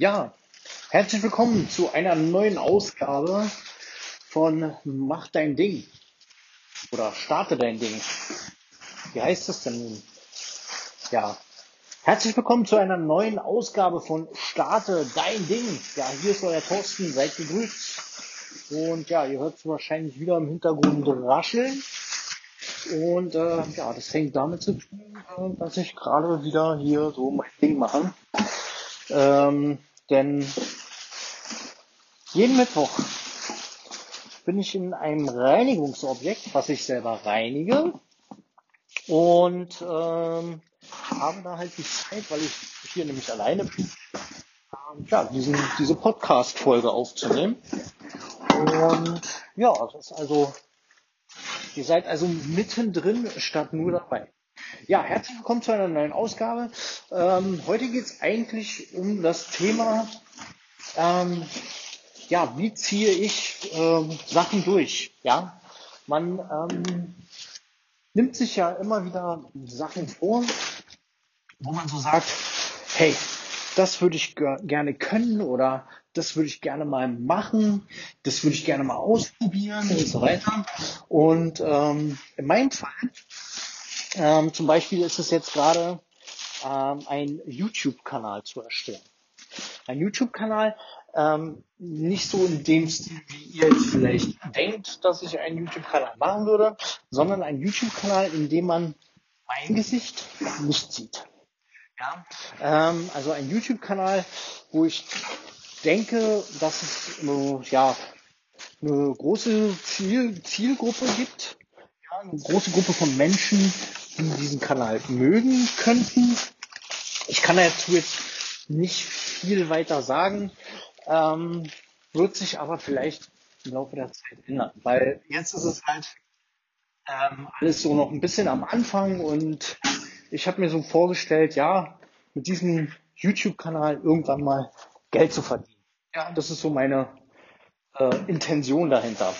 Ja, herzlich willkommen zu einer neuen Ausgabe von Mach dein Ding oder Starte dein Ding. Wie heißt das denn nun? Ja, herzlich willkommen zu einer neuen Ausgabe von Starte dein Ding. Ja, hier ist euer Thorsten, seid gegrüßt. Und ja, ihr hört es wahrscheinlich wieder im Hintergrund rascheln. Und äh, ja, das hängt damit zu tun, äh, dass ich gerade wieder hier so mein Ding mache. Ähm, denn jeden Mittwoch bin ich in einem Reinigungsobjekt, was ich selber reinige. Und ähm, habe da halt die Zeit, weil ich hier nämlich alleine bin, ähm, ja, diesen, diese Podcast-Folge aufzunehmen. Und ja, das ist also, ihr seid also mittendrin statt nur dabei. Ja, herzlich willkommen zu einer neuen Ausgabe. Ähm, heute geht es eigentlich um das Thema, ähm, ja, wie ziehe ich ähm, Sachen durch? Ja, man ähm, nimmt sich ja immer wieder Sachen vor, wo man so sagt, hey, das würde ich gerne können oder das würde ich gerne mal machen, das würde ich gerne mal ausprobieren und so weiter. Und ähm, in meinem Fall ähm, zum Beispiel ist es jetzt gerade ähm, ein YouTube-Kanal zu erstellen. Ein YouTube-Kanal, ähm, nicht so in dem Stil, wie ihr jetzt vielleicht denkt, dass ich einen YouTube-Kanal machen würde, sondern ein YouTube-Kanal, in dem man mein Gesicht nicht sieht. Ja? Ähm, also ein YouTube-Kanal, wo ich denke, dass es äh, ja, eine große Ziel, Zielgruppe gibt, ja, eine große Gruppe von Menschen, die diesen Kanal mögen könnten. Ich kann dazu jetzt nicht viel weiter sagen, ähm, wird sich aber vielleicht im Laufe der Zeit ändern, weil jetzt ist es halt ähm, alles so noch ein bisschen am Anfang und ich habe mir so vorgestellt, ja, mit diesem YouTube-Kanal irgendwann mal Geld zu verdienen. Ja, das ist so meine äh, Intention dahinter.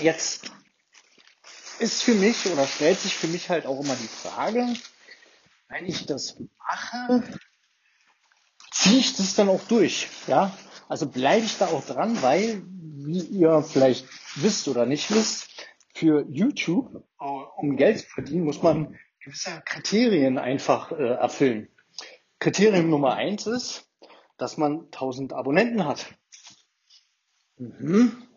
Jetzt ist für mich oder stellt sich für mich halt auch immer die Frage, wenn ich das mache, ziehe ich das dann auch durch? Ja, also bleibe ich da auch dran, weil, wie ihr vielleicht wisst oder nicht wisst, für YouTube, äh, um Geld zu verdienen, muss man gewisse Kriterien einfach äh, erfüllen. Kriterium Nummer eins ist, dass man 1000 Abonnenten hat. Mhm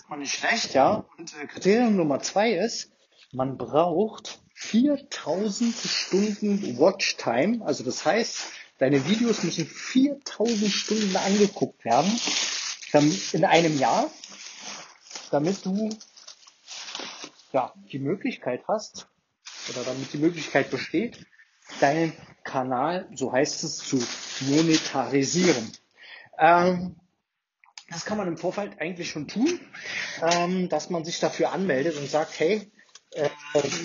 erstmal nicht schlecht, ja. Und äh, Kriterium Nummer zwei ist, man braucht 4000 Stunden Watchtime. Also das heißt, deine Videos müssen 4000 Stunden angeguckt werden in einem Jahr, damit du ja, die Möglichkeit hast oder damit die Möglichkeit besteht, deinen Kanal, so heißt es, zu monetarisieren. Ähm, das kann man im Vorfeld eigentlich schon tun, ähm, dass man sich dafür anmeldet und sagt, hey, äh,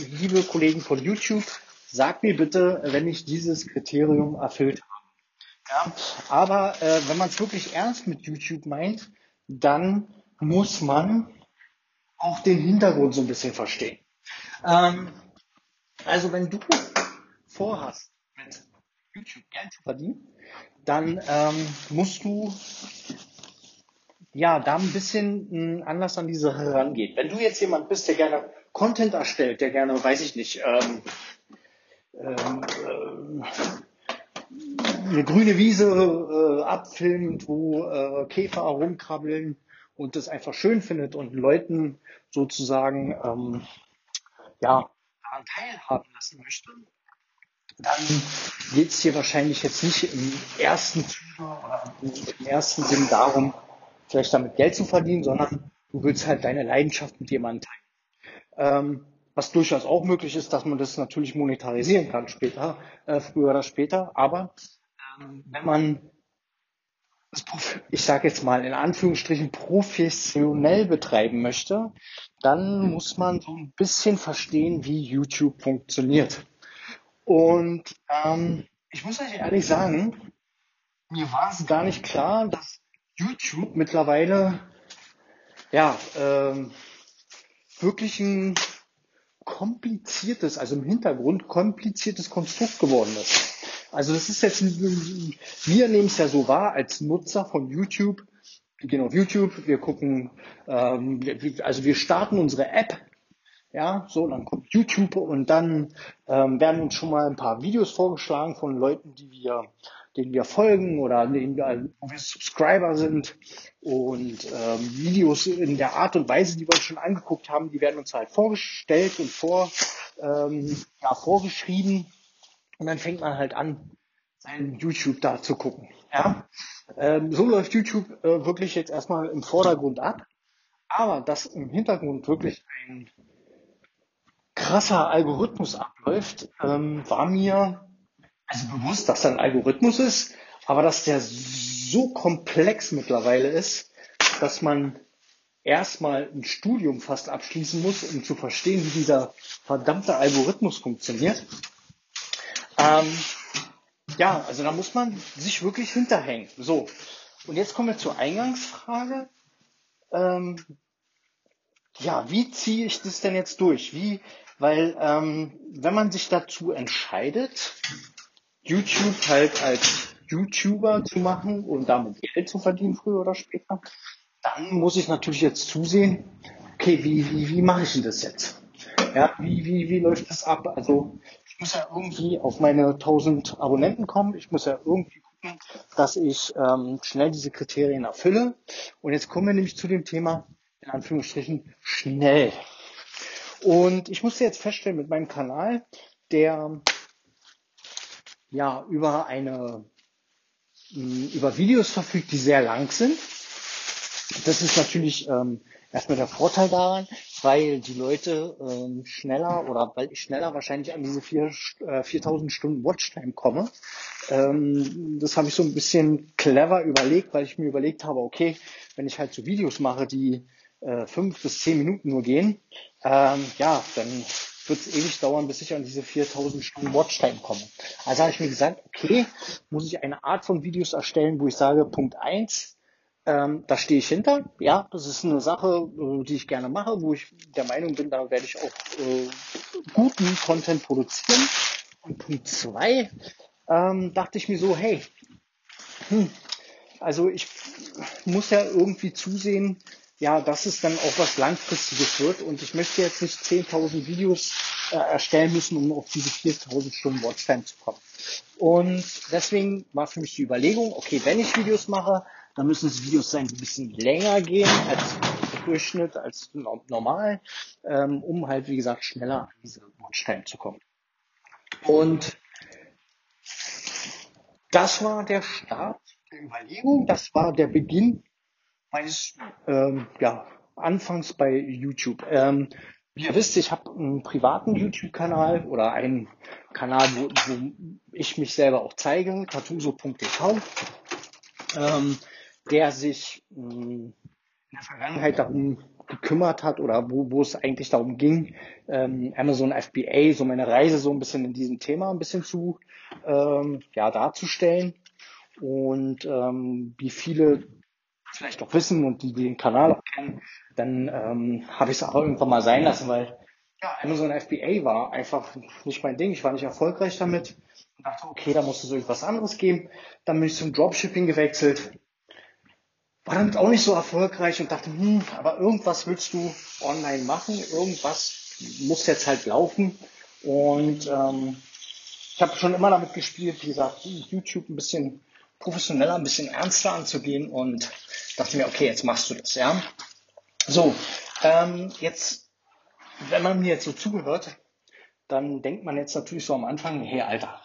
liebe Kollegen von YouTube, sagt mir bitte, wenn ich dieses Kriterium erfüllt habe. Ja, aber äh, wenn man es wirklich ernst mit YouTube meint, dann muss man auch den Hintergrund so ein bisschen verstehen. Ähm, also wenn du vorhast, mit YouTube Geld zu verdienen, dann ähm, musst du ja, da ein bisschen anders an diese Sache rangeht. Wenn du jetzt jemand bist, der gerne Content erstellt, der gerne, weiß ich nicht, ähm, ähm, äh, eine grüne Wiese äh, abfilmt, wo äh, Käfer rumkrabbeln und das einfach schön findet und Leuten sozusagen ähm, ja daran teilhaben lassen möchte, dann geht es hier wahrscheinlich jetzt nicht im ersten Zuge oder im ersten Sinn darum, vielleicht damit Geld zu verdienen, sondern du willst halt deine Leidenschaft mit jemandem teilen. Ähm, was durchaus auch möglich ist, dass man das natürlich monetarisieren kann später, äh, früher oder später. Aber ähm, wenn man ich sage jetzt mal in Anführungsstrichen professionell betreiben möchte, dann muss man so ein bisschen verstehen, wie YouTube funktioniert. Und ähm, ich muss euch ehrlich sagen, mir war es gar nicht klar, dass YouTube mittlerweile ja ähm, wirklich ein kompliziertes, also im Hintergrund kompliziertes Konstrukt geworden ist. Also das ist jetzt, wir nehmen es ja so wahr als Nutzer von YouTube. Wir gehen auf YouTube, wir gucken, ähm, also wir starten unsere App, ja, so, dann kommt YouTube und dann ähm, werden uns schon mal ein paar Videos vorgeschlagen von Leuten, die wir, denen wir folgen oder denen wir, wo wir Subscriber sind und ähm, Videos in der Art und Weise, die wir uns schon angeguckt haben, die werden uns halt vorgestellt und vor, ähm, ja, vorgeschrieben und dann fängt man halt an, sein YouTube da zu gucken. Ja? Ähm, so läuft YouTube äh, wirklich jetzt erstmal im Vordergrund ab. Aber dass im Hintergrund wirklich ein krasser Algorithmus abläuft, ähm, war mir also bewusst, dass da ein Algorithmus ist, aber dass der so komplex mittlerweile ist, dass man erstmal ein Studium fast abschließen muss, um zu verstehen, wie dieser verdammte Algorithmus funktioniert. Ähm, ja, also da muss man sich wirklich hinterhängen. So, und jetzt kommen wir zur Eingangsfrage. Ähm, ja, wie ziehe ich das denn jetzt durch? Wie, weil ähm, wenn man sich dazu entscheidet, YouTube halt als YouTuber zu machen und damit Geld zu verdienen, früher oder später, dann muss ich natürlich jetzt zusehen, okay, wie, wie, wie mache ich denn das jetzt? Ja, wie, wie, wie läuft das ab? Also ich muss ja irgendwie auf meine 1000 Abonnenten kommen. Ich muss ja irgendwie gucken, dass ich ähm, schnell diese Kriterien erfülle. Und jetzt kommen wir nämlich zu dem Thema, in Anführungsstrichen, schnell. Und ich musste jetzt feststellen mit meinem Kanal, der ja über eine über Videos verfügt, die sehr lang sind. Das ist natürlich ähm, erstmal der Vorteil daran, weil die Leute ähm, schneller oder weil ich schneller wahrscheinlich an diese vier, äh, 4000 Stunden Watchtime komme. Ähm, das habe ich so ein bisschen clever überlegt, weil ich mir überlegt habe, okay, wenn ich halt so Videos mache, die äh, fünf bis zehn Minuten nur gehen, ähm, ja, dann wird es ewig dauern, bis ich an diese 4000 Stunden Watchtime komme. Also habe ich mir gesagt, okay, muss ich eine Art von Videos erstellen, wo ich sage, Punkt eins ähm, da stehe ich hinter. Ja, das ist eine Sache, äh, die ich gerne mache, wo ich der Meinung bin, da werde ich auch äh, guten Content produzieren. Und Punkt zwei ähm, dachte ich mir so, hey, hm, also ich muss ja irgendwie zusehen, ja, dass es dann auch was Langfristiges wird und ich möchte jetzt nicht 10.000 Videos äh, erstellen müssen, um auf diese 4.000 Stunden Watchtime zu kommen. Und deswegen war für mich die Überlegung, okay, wenn ich Videos mache, da müssen es Videos sein, die ein bisschen länger gehen als Durchschnitt, als normal, ähm, um halt, wie gesagt, schneller an diese Watchtime zu kommen. Und das war der Start der Überlegung, das war der Beginn meines ähm, ja, Anfangs bei YouTube. Ähm, wie ihr wisst, ich habe einen privaten YouTube-Kanal oder einen Kanal, wo, wo ich mich selber auch zeige, tatuso.tv. Ähm, der sich in der Vergangenheit darum gekümmert hat oder wo, wo es eigentlich darum ging, ähm, Amazon FBA, so meine Reise so ein bisschen in diesem Thema ein bisschen zu ähm, ja, darzustellen. Und ähm, wie viele vielleicht auch wissen und die, den Kanal auch kennen, dann ähm, habe ich es auch irgendwann mal sein lassen, weil ja, Amazon FBA war einfach nicht mein Ding. Ich war nicht erfolgreich damit und dachte, okay, da muss es irgendwas anderes geben. Dann bin ich zum Dropshipping gewechselt war damit auch nicht so erfolgreich und dachte, hm, aber irgendwas willst du online machen, irgendwas muss jetzt halt laufen. Und ähm, ich habe schon immer damit gespielt, wie gesagt, YouTube ein bisschen professioneller, ein bisschen ernster anzugehen und dachte mir, okay, jetzt machst du das, ja. So, ähm, jetzt, wenn man mir jetzt so zugehört, dann denkt man jetzt natürlich so am Anfang, hey Alter,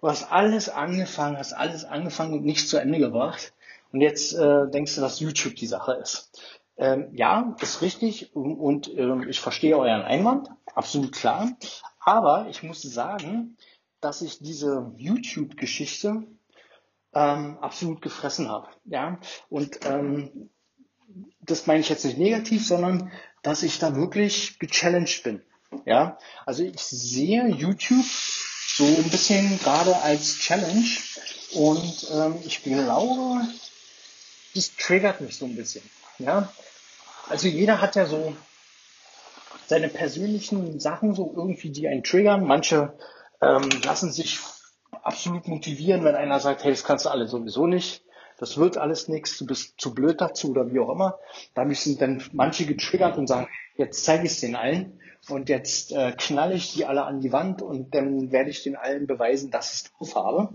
du hast alles angefangen, hast alles angefangen und nicht zu Ende gebracht. Und jetzt äh, denkst du, dass YouTube die Sache ist. Ähm, ja, ist richtig und, und äh, ich verstehe euren Einwand, absolut klar. Aber ich muss sagen, dass ich diese YouTube-Geschichte ähm, absolut gefressen habe. Ja, und ähm, das meine ich jetzt nicht negativ, sondern dass ich da wirklich gechallenged bin. Ja, also ich sehe YouTube so ein bisschen gerade als Challenge und ähm, ich glaube, das triggert mich so ein bisschen. Ja? Also jeder hat ja so seine persönlichen Sachen so irgendwie, die einen triggern. Manche ähm, lassen sich absolut motivieren, wenn einer sagt, hey, das kannst du alle sowieso nicht. Das wird alles nichts, du bist zu blöd dazu oder wie auch immer. Da sind dann manche getriggert und sagen, jetzt zeige ich es den allen und jetzt äh, knall ich die alle an die Wand und dann werde ich den allen beweisen, dass ich es drauf habe.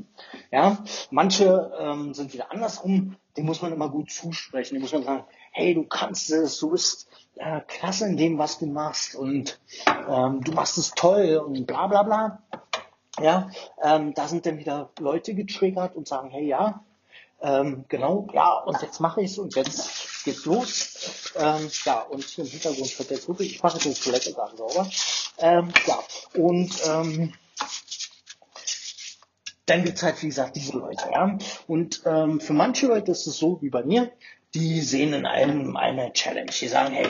Ja, manche ähm, sind wieder andersrum, dem muss man immer gut zusprechen, dem muss man sagen, hey, du kannst es, du bist ja, klasse in dem, was du machst und ähm, du machst es toll und bla bla bla. Ja, ähm, da sind dann wieder Leute getriggert und sagen, hey ja, ähm, genau, ja, und jetzt mache ich es und jetzt geht's los. Ähm, ja, und hier im Hintergrund wird jetzt wirklich, ich mache jetzt die Toilette gerade sauber. Ähm, ja, und ähm, dann gibt's halt, wie gesagt, diese Leute, ja. Und ähm, für manche Leute ist es so wie bei mir, die sehen in einem eine Challenge. Die sagen, hey,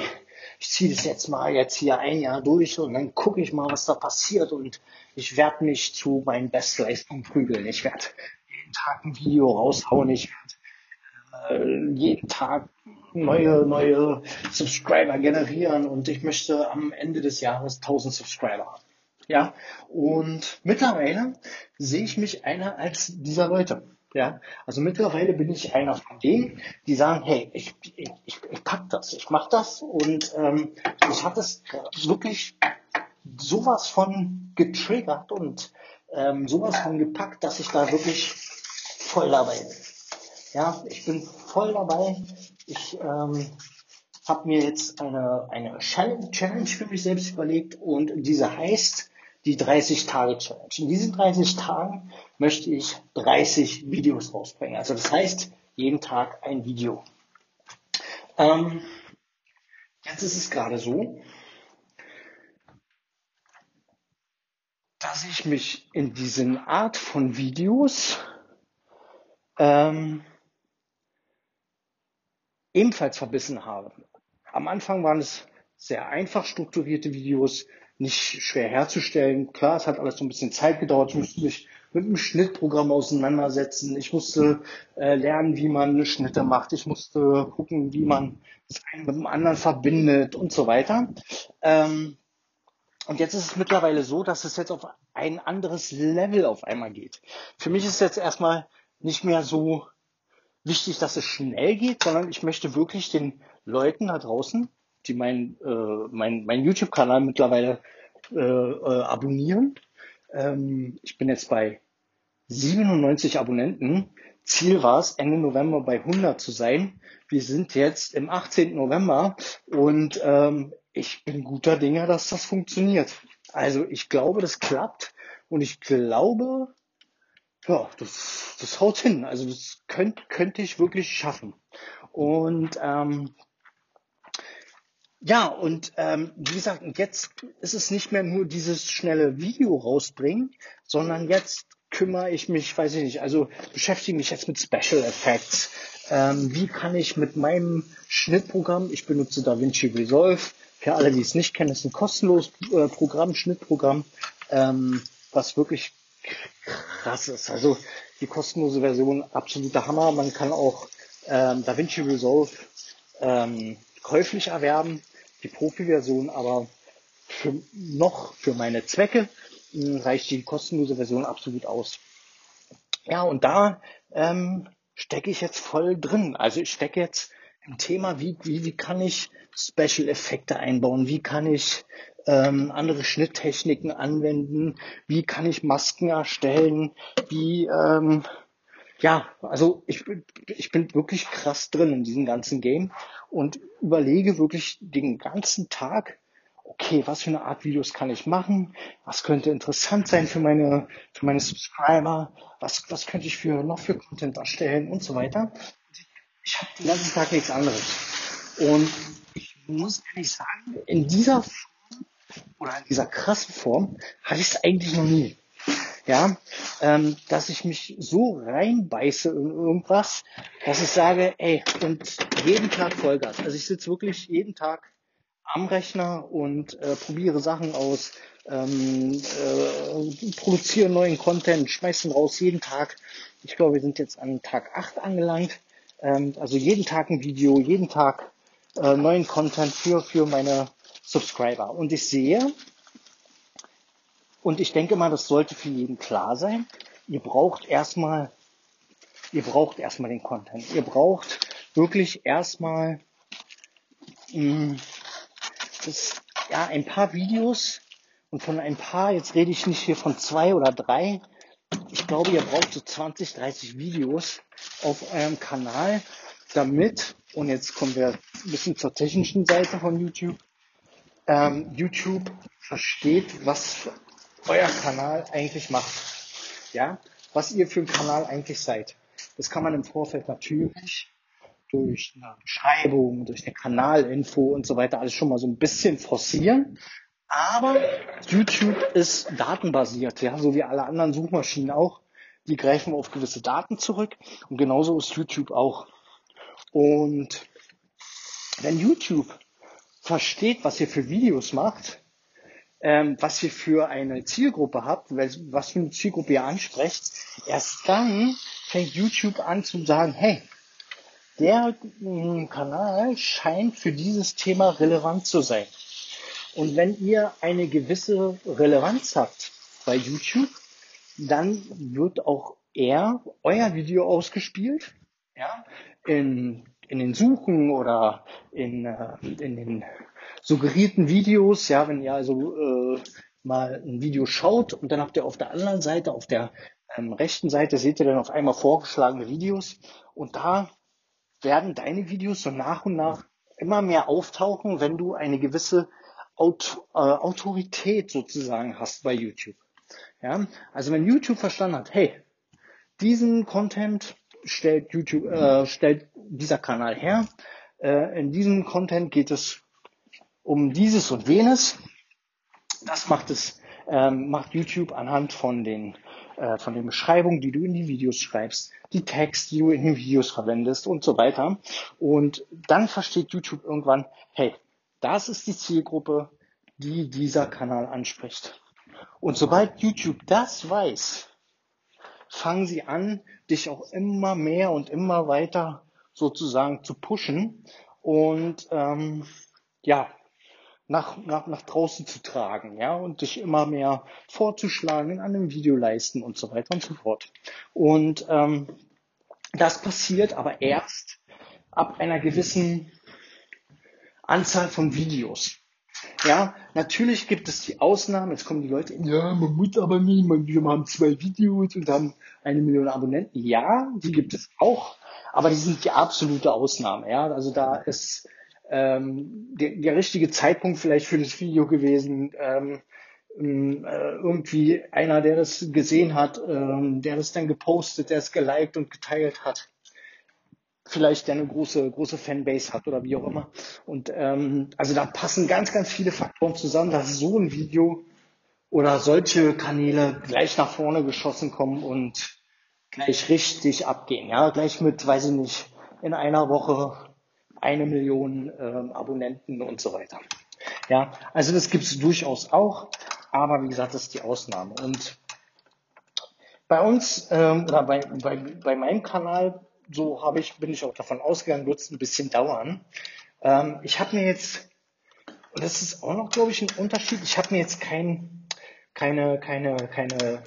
ich ziehe das jetzt mal jetzt hier ein Jahr durch und dann gucke ich mal, was da passiert und ich werde mich zu meinen Bestleistungen prügeln. Ich werde jeden Tag ein Video raushauen. Ich werde äh, jeden Tag neue, neue Subscriber generieren und ich möchte am Ende des Jahres 1000 Subscriber haben. Ja, und mittlerweile sehe ich mich einer als dieser Leute. Ja, also mittlerweile bin ich einer von denen, die sagen, hey, ich, ich, ich, pack das, ich mach das und ähm, ich hatte es wirklich sowas von getriggert und ähm, sowas von gepackt, dass ich da wirklich voll dabei bin. Ja, ich bin voll dabei. Ich ähm, habe mir jetzt eine, eine Challenge für mich selbst überlegt und diese heißt die 30-Tage-Challenge. In diesen 30 Tagen möchte ich 30 Videos rausbringen. Also das heißt, jeden Tag ein Video. Ähm, jetzt ist es gerade so, dass ich mich in diesen Art von Videos ähm, ebenfalls verbissen habe. Am Anfang waren es sehr einfach strukturierte Videos, nicht schwer herzustellen. Klar, es hat alles so ein bisschen Zeit gedauert. Ich musste mich mit einem Schnittprogramm auseinandersetzen. Ich musste äh, lernen, wie man Schnitte macht. Ich musste gucken, wie man das eine mit dem anderen verbindet und so weiter. Ähm, und jetzt ist es mittlerweile so, dass es jetzt auf ein anderes Level auf einmal geht. Für mich ist jetzt erstmal nicht mehr so wichtig, dass es schnell geht, sondern ich möchte wirklich den Leuten da draußen, die mein, äh, mein, mein YouTube-Kanal mittlerweile äh, äh, abonnieren. Ähm, ich bin jetzt bei 97 Abonnenten. Ziel war es, Ende November bei 100 zu sein. Wir sind jetzt im 18. November und ähm, ich bin guter Dinge, dass das funktioniert. Also ich glaube, das klappt und ich glaube, ja, das, das haut hin. Also das könnte könnte ich wirklich schaffen. Und ähm, ja, und ähm, wie gesagt, jetzt ist es nicht mehr nur dieses schnelle Video rausbringen, sondern jetzt kümmere ich mich, weiß ich nicht, also beschäftige mich jetzt mit Special Effects. Ähm, wie kann ich mit meinem Schnittprogramm, ich benutze DaVinci Resolve, für alle, die es nicht kennen, ist ein kostenloses äh, Programm, Schnittprogramm, ähm, was wirklich krass ist. Also die kostenlose Version, absoluter Hammer. Man kann auch ähm, DaVinci Resolve ähm, käuflich erwerben, die Profi-Version, aber für, noch für meine Zwecke hm, reicht die kostenlose Version absolut aus. Ja, und da ähm, stecke ich jetzt voll drin. Also ich stecke jetzt im Thema, wie, wie, wie kann ich Special-Effekte einbauen, wie kann ich ähm, andere Schnitttechniken anwenden, wie kann ich Masken erstellen, wie, ähm, ja, also ich, ich bin wirklich krass drin in diesem ganzen Game und überlege wirklich den ganzen Tag, okay, was für eine Art Videos kann ich machen, was könnte interessant sein für meine, für meine Subscriber, was, was könnte ich für, noch für Content erstellen und so weiter ich habe den ganzen Tag nichts anderes. Und ich muss ehrlich sagen, in dieser Form oder in dieser krassen Form hatte ich es eigentlich noch nie. Ja, ähm, dass ich mich so reinbeiße in irgendwas, dass ich sage, ey, und jeden Tag Vollgas. Also ich sitze wirklich jeden Tag am Rechner und äh, probiere Sachen aus, ähm, äh, produziere neuen Content, schmeißen raus jeden Tag. Ich glaube, wir sind jetzt an Tag 8 angelangt. Ähm, also jeden Tag ein Video, jeden Tag äh, neuen Content für, für meine Subscriber. Und ich sehe, und ich denke mal, das sollte für jeden klar sein, ihr braucht erstmal, ihr braucht erstmal den Content. Ihr braucht wirklich erstmal mh, das, ja, ein paar Videos. Und von ein paar, jetzt rede ich nicht hier von zwei oder drei, ich glaube, ihr braucht so 20, 30 Videos auf eurem Kanal, damit, und jetzt kommen wir ein bisschen zur technischen Seite von YouTube, ähm, YouTube versteht, was euer Kanal eigentlich macht. Ja, was ihr für ein Kanal eigentlich seid. Das kann man im Vorfeld natürlich durch eine Beschreibung, durch eine Kanalinfo und so weiter alles schon mal so ein bisschen forcieren. Aber YouTube ist datenbasiert, ja, so wie alle anderen Suchmaschinen auch. Die greifen auf gewisse Daten zurück und genauso ist YouTube auch. Und wenn YouTube versteht, was ihr für Videos macht, ähm, was ihr für eine Zielgruppe habt, was für eine Zielgruppe ihr ansprecht, erst dann fängt YouTube an zu sagen, hey, der mm, Kanal scheint für dieses Thema relevant zu sein. Und wenn ihr eine gewisse Relevanz habt bei YouTube, dann wird auch eher euer Video ausgespielt, ja, in, in den Suchen oder in, äh, in den suggerierten Videos, ja, wenn ihr also äh, mal ein Video schaut und dann habt ihr auf der anderen Seite, auf der ähm, rechten Seite seht ihr dann auf einmal vorgeschlagene Videos und da werden deine Videos so nach und nach immer mehr auftauchen, wenn du eine gewisse Aut äh, Autorität sozusagen hast bei YouTube. Ja, also wenn YouTube verstanden hat, hey, diesen Content stellt YouTube, äh, stellt dieser Kanal her, äh, in diesem Content geht es um dieses und jenes. Das macht es, ähm, macht YouTube anhand von den äh, von den Beschreibungen, die du in die Videos schreibst, die Tags, die du in den Videos verwendest und so weiter. Und dann versteht YouTube irgendwann, hey, das ist die Zielgruppe, die dieser Kanal anspricht. Und sobald YouTube das weiß, fangen sie an, dich auch immer mehr und immer weiter sozusagen zu pushen und ähm, ja, nach, nach, nach draußen zu tragen, ja, und dich immer mehr vorzuschlagen in einem Videoleisten und so weiter und so fort. Und ähm, das passiert aber erst ab einer gewissen Anzahl von Videos. Ja, natürlich gibt es die Ausnahmen. Jetzt kommen die Leute, ja, man muss aber nie, wir haben zwei Videos und haben eine Million Abonnenten. Ja, die gibt es auch, aber die sind die absolute Ausnahme. Ja, also da ist ähm, der, der richtige Zeitpunkt vielleicht für das Video gewesen. Ähm, ähm, äh, irgendwie einer, der das gesehen hat, ähm, der das dann gepostet, der es geliked und geteilt hat vielleicht der eine große, große Fanbase hat oder wie auch immer. Und ähm, also da passen ganz, ganz viele Faktoren zusammen, dass so ein Video oder solche Kanäle gleich nach vorne geschossen kommen und gleich richtig abgehen. Ja, gleich mit, weiß ich nicht, in einer Woche eine Million ähm, Abonnenten und so weiter. Ja, also das gibt es durchaus auch, aber wie gesagt, das ist die Ausnahme. Und bei uns ähm, oder bei, bei, bei meinem Kanal so habe ich, bin ich auch davon ausgegangen, wird es ein bisschen dauern. Ähm, ich habe mir jetzt, und das ist auch noch, glaube ich, ein Unterschied, ich habe mir jetzt kein, keine, keine, keine,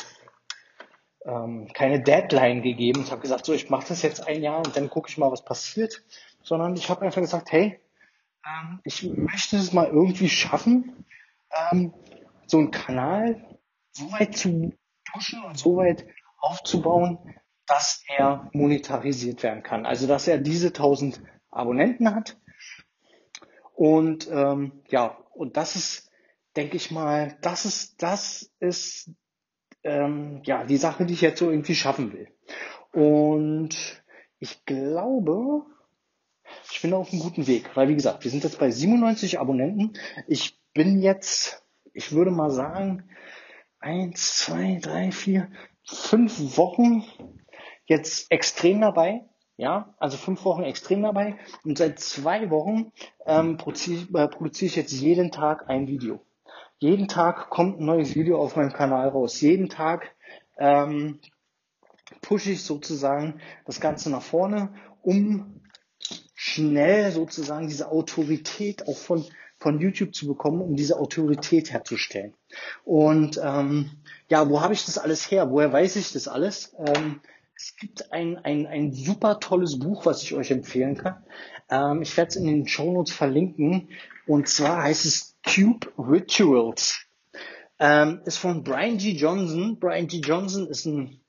ähm, keine Deadline gegeben. Ich habe gesagt, so, ich mache das jetzt ein Jahr und dann gucke ich mal, was passiert. Sondern ich habe einfach gesagt, hey, ähm, ich möchte es mal irgendwie schaffen, ähm, so einen Kanal so weit zu pushen und so weit aufzubauen, dass er monetarisiert werden kann. Also dass er diese 1000 Abonnenten hat. Und ähm, ja, und das ist, denke ich mal, das ist, das ist ähm, ja die Sache, die ich jetzt so irgendwie schaffen will. Und ich glaube, ich bin auf einem guten Weg, weil wie gesagt, wir sind jetzt bei 97 Abonnenten. Ich bin jetzt, ich würde mal sagen, eins, zwei, drei, vier, fünf Wochen jetzt extrem dabei. Ja, also fünf Wochen extrem dabei und seit zwei Wochen ähm, produziere, äh, produziere ich jetzt jeden Tag ein Video. Jeden Tag kommt ein neues Video auf meinem Kanal raus. Jeden Tag ähm, pushe ich sozusagen das Ganze nach vorne, um schnell sozusagen diese Autorität auch von, von YouTube zu bekommen, um diese Autorität herzustellen. Und ähm, ja, wo habe ich das alles her? Woher weiß ich das alles? Ähm, es gibt ein, ein, ein super tolles Buch, was ich euch empfehlen kann. Ähm, ich werde es in den Show Notes verlinken. Und zwar heißt es Tube Rituals. Ähm, ist von Brian G. Johnson. Brian G. Johnson ist ein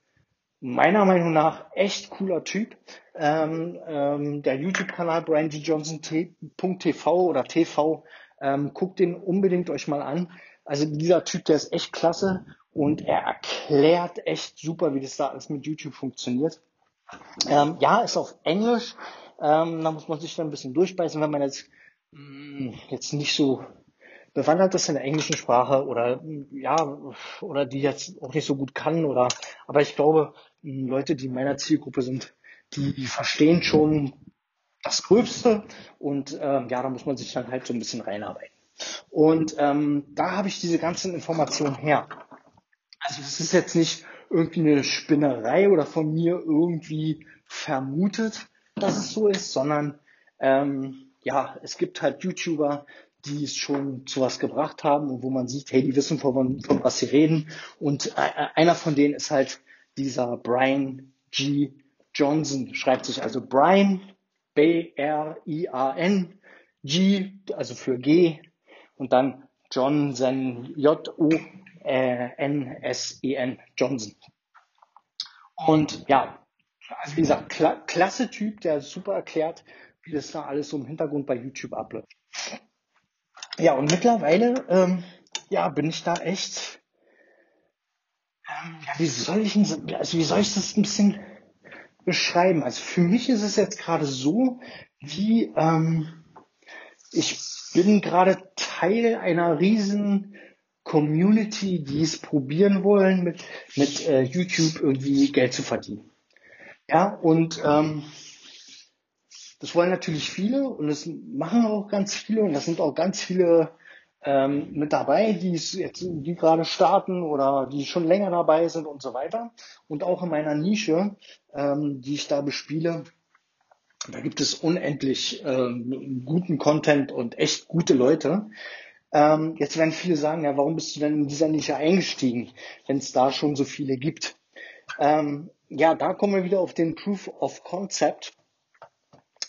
meiner Meinung nach echt cooler Typ. Ähm, ähm, der YouTube-Kanal Brian G. Johnson.tv oder TV, ähm, guckt den unbedingt euch mal an. Also dieser Typ, der ist echt klasse und er erklärt echt super, wie das da alles mit YouTube funktioniert. Ähm, ja, ist auf Englisch. Ähm, da muss man sich dann ein bisschen durchbeißen, wenn man jetzt, mh, mm, jetzt nicht so bewandert ist in der englischen Sprache oder ja oder die jetzt auch nicht so gut kann oder aber ich glaube mm, Leute, die in meiner Zielgruppe sind, die, verstehen schon das Gröbste und ähm, ja, da muss man sich dann halt so ein bisschen reinarbeiten. Und ähm, da habe ich diese ganzen Informationen her. Also es ist jetzt nicht irgendwie eine Spinnerei oder von mir irgendwie vermutet, dass es so ist, sondern ähm, ja, es gibt halt YouTuber, die es schon zu was gebracht haben und wo man sieht, hey, die wissen von, von was sie reden. Und äh, einer von denen ist halt dieser Brian G. Johnson, schreibt sich also Brian, B-R-I-A-N, G, also für G, und dann Johnson, J-O-N-S-E-N, Johnson. Und ja, also wie gesagt, kla klasse Typ, der super erklärt, wie das da alles so im Hintergrund bei YouTube abläuft. Ja, und mittlerweile, ähm, ja, bin ich da echt, ähm, ja, wie soll ich, also wie soll ich das ein bisschen beschreiben? Also für mich ist es jetzt gerade so, wie, ähm, ich bin gerade Teil einer riesen Community, die es probieren wollen, mit, mit äh, YouTube irgendwie Geld zu verdienen. Ja, und ähm, das wollen natürlich viele und das machen auch ganz viele und das sind auch ganz viele ähm, mit dabei, die es jetzt, die gerade starten oder die schon länger dabei sind und so weiter. Und auch in meiner Nische, ähm, die ich da bespiele, da gibt es unendlich ähm, guten Content und echt gute Leute. Ähm, jetzt werden viele sagen, ja, warum bist du denn in dieser Nische eingestiegen, wenn es da schon so viele gibt? Ähm, ja, da kommen wir wieder auf den Proof of Concept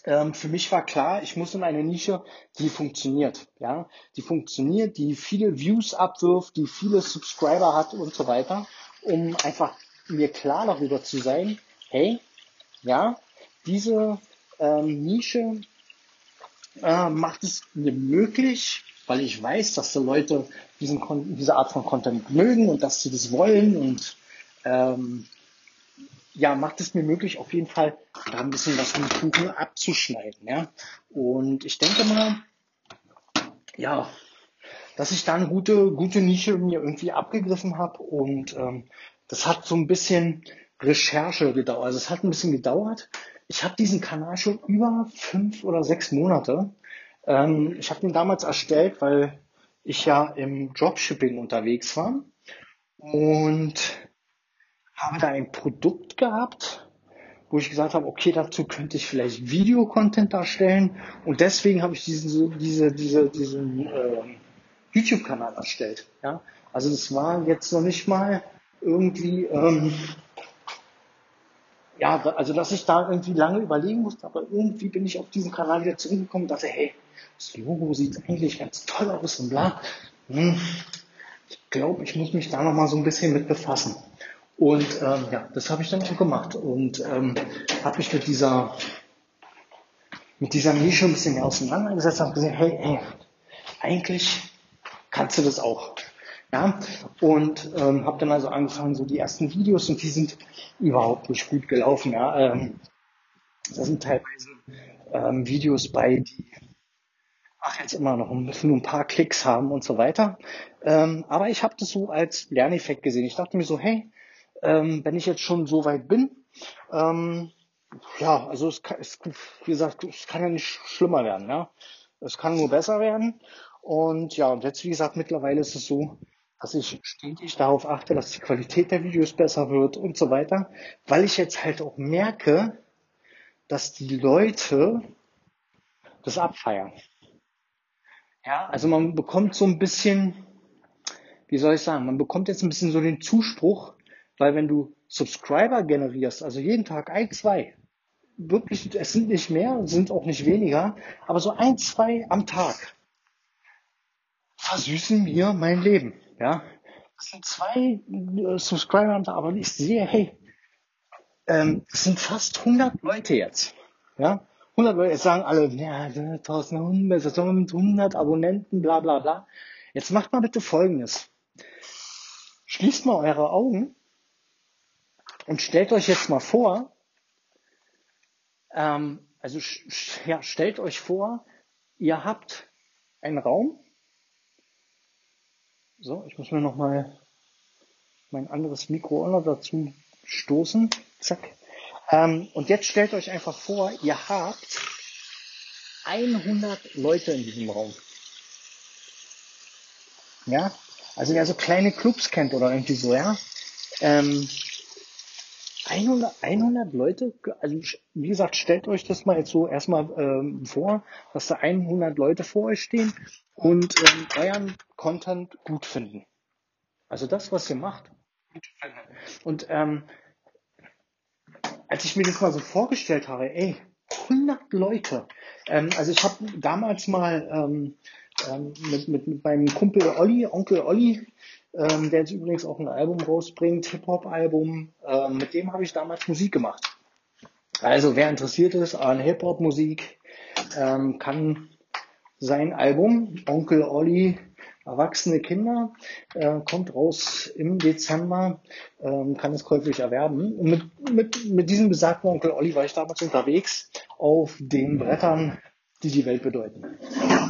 ähm, für mich war klar, ich muss in eine Nische, die funktioniert, ja, die funktioniert, die viele Views abwirft, die viele Subscriber hat und so weiter, um einfach mir klar darüber zu sein, hey, ja, diese ähm, Nische äh, macht es mir möglich, weil ich weiß, dass die Leute diesen, diese Art von Content mögen und dass sie das wollen und ähm, ja, macht es mir möglich, auf jeden Fall da ein bisschen was vom Kuchen abzuschneiden. Ja? Und ich denke mal, ja, dass ich da eine gute, gute Nische mir irgendwie abgegriffen habe und ähm, das hat so ein bisschen Recherche gedauert. Also es hat ein bisschen gedauert. Ich habe diesen Kanal schon über fünf oder sechs Monate. Ähm, ich habe den damals erstellt, weil ich ja im Dropshipping unterwegs war und habe da ein Produkt gehabt, wo ich gesagt habe, okay, dazu könnte ich vielleicht Videocontent darstellen und deswegen habe ich diesen, diese, diese, diesen äh, YouTube-Kanal erstellt. Ja? Also das war jetzt noch nicht mal irgendwie, ähm, ja, also dass ich da irgendwie lange überlegen musste, aber irgendwie bin ich auf diesen Kanal wieder zurückgekommen und dachte, hey, das Logo sieht eigentlich ganz toll aus und bla. Hm, ich glaube, ich muss mich da noch mal so ein bisschen mit befassen. Und ähm, ja, das habe ich dann auch gemacht und ähm, habe mich mit dieser mit dieser Nische ein bisschen mehr auseinandergesetzt und gesehen, hey, hey, eigentlich kannst du das auch. Ja, und ähm, habe dann also angefangen, so die ersten Videos und die sind überhaupt nicht gut gelaufen. Ja, ähm, da sind teilweise ähm, Videos bei, die ach jetzt immer noch nur ein paar Klicks haben und so weiter. Ähm, aber ich habe das so als Lerneffekt gesehen. Ich dachte mir so, hey, ähm, wenn ich jetzt schon so weit bin, ähm, ja, also es, kann, es, wie gesagt, es kann ja nicht schlimmer werden, ja. Es kann nur besser werden. Und ja, und jetzt, wie gesagt, mittlerweile ist es so, dass ich stetig darauf achte, dass die Qualität der Videos besser wird und so weiter, weil ich jetzt halt auch merke, dass die Leute das Abfeiern. Ja, also man bekommt so ein bisschen, wie soll ich sagen, man bekommt jetzt ein bisschen so den Zuspruch, weil wenn du Subscriber generierst, also jeden Tag ein, zwei, wirklich, es sind nicht mehr, sind auch nicht weniger, aber so ein, zwei am Tag versüßen mir mein Leben. Ja, das sind zwei äh, Subscriber am Tag, aber ich sehe, hey, ähm, es sind fast 100 Leute jetzt. Ja, 100 Leute, jetzt sagen alle, ja, 1100, 100 Abonnenten, bla bla bla. Jetzt macht mal bitte Folgendes. Schließt mal eure Augen und stellt euch jetzt mal vor, ähm, also ja, stellt euch vor, ihr habt einen Raum. So, ich muss mir noch mal mein anderes Mikro noch dazu stoßen. Zack. Ähm, und jetzt stellt euch einfach vor, ihr habt 100 Leute in diesem Raum. Ja, also wer so kleine Clubs kennt oder irgendwie so, ja. Ähm, 100, 100 Leute, also wie gesagt, stellt euch das mal jetzt so erstmal ähm, vor, dass da 100 Leute vor euch stehen und ähm, euren Content gut finden. Also das, was ihr macht. Und ähm, als ich mir das mal so vorgestellt habe, ey, 100 Leute. Ähm, also ich habe damals mal ähm, ähm, mit, mit, mit meinem Kumpel Olli, Onkel Olli, ähm, der jetzt übrigens auch ein Album rausbringt, Hip-Hop-Album. Ähm, mit dem habe ich damals Musik gemacht. Also wer interessiert ist an Hip-Hop-Musik, ähm, kann sein Album Onkel Olli Erwachsene Kinder äh, kommt raus im Dezember, ähm, kann es käuflich erwerben. Und mit, mit, mit diesem besagten Onkel Olli war ich damals unterwegs auf den Brettern die die Welt bedeuten.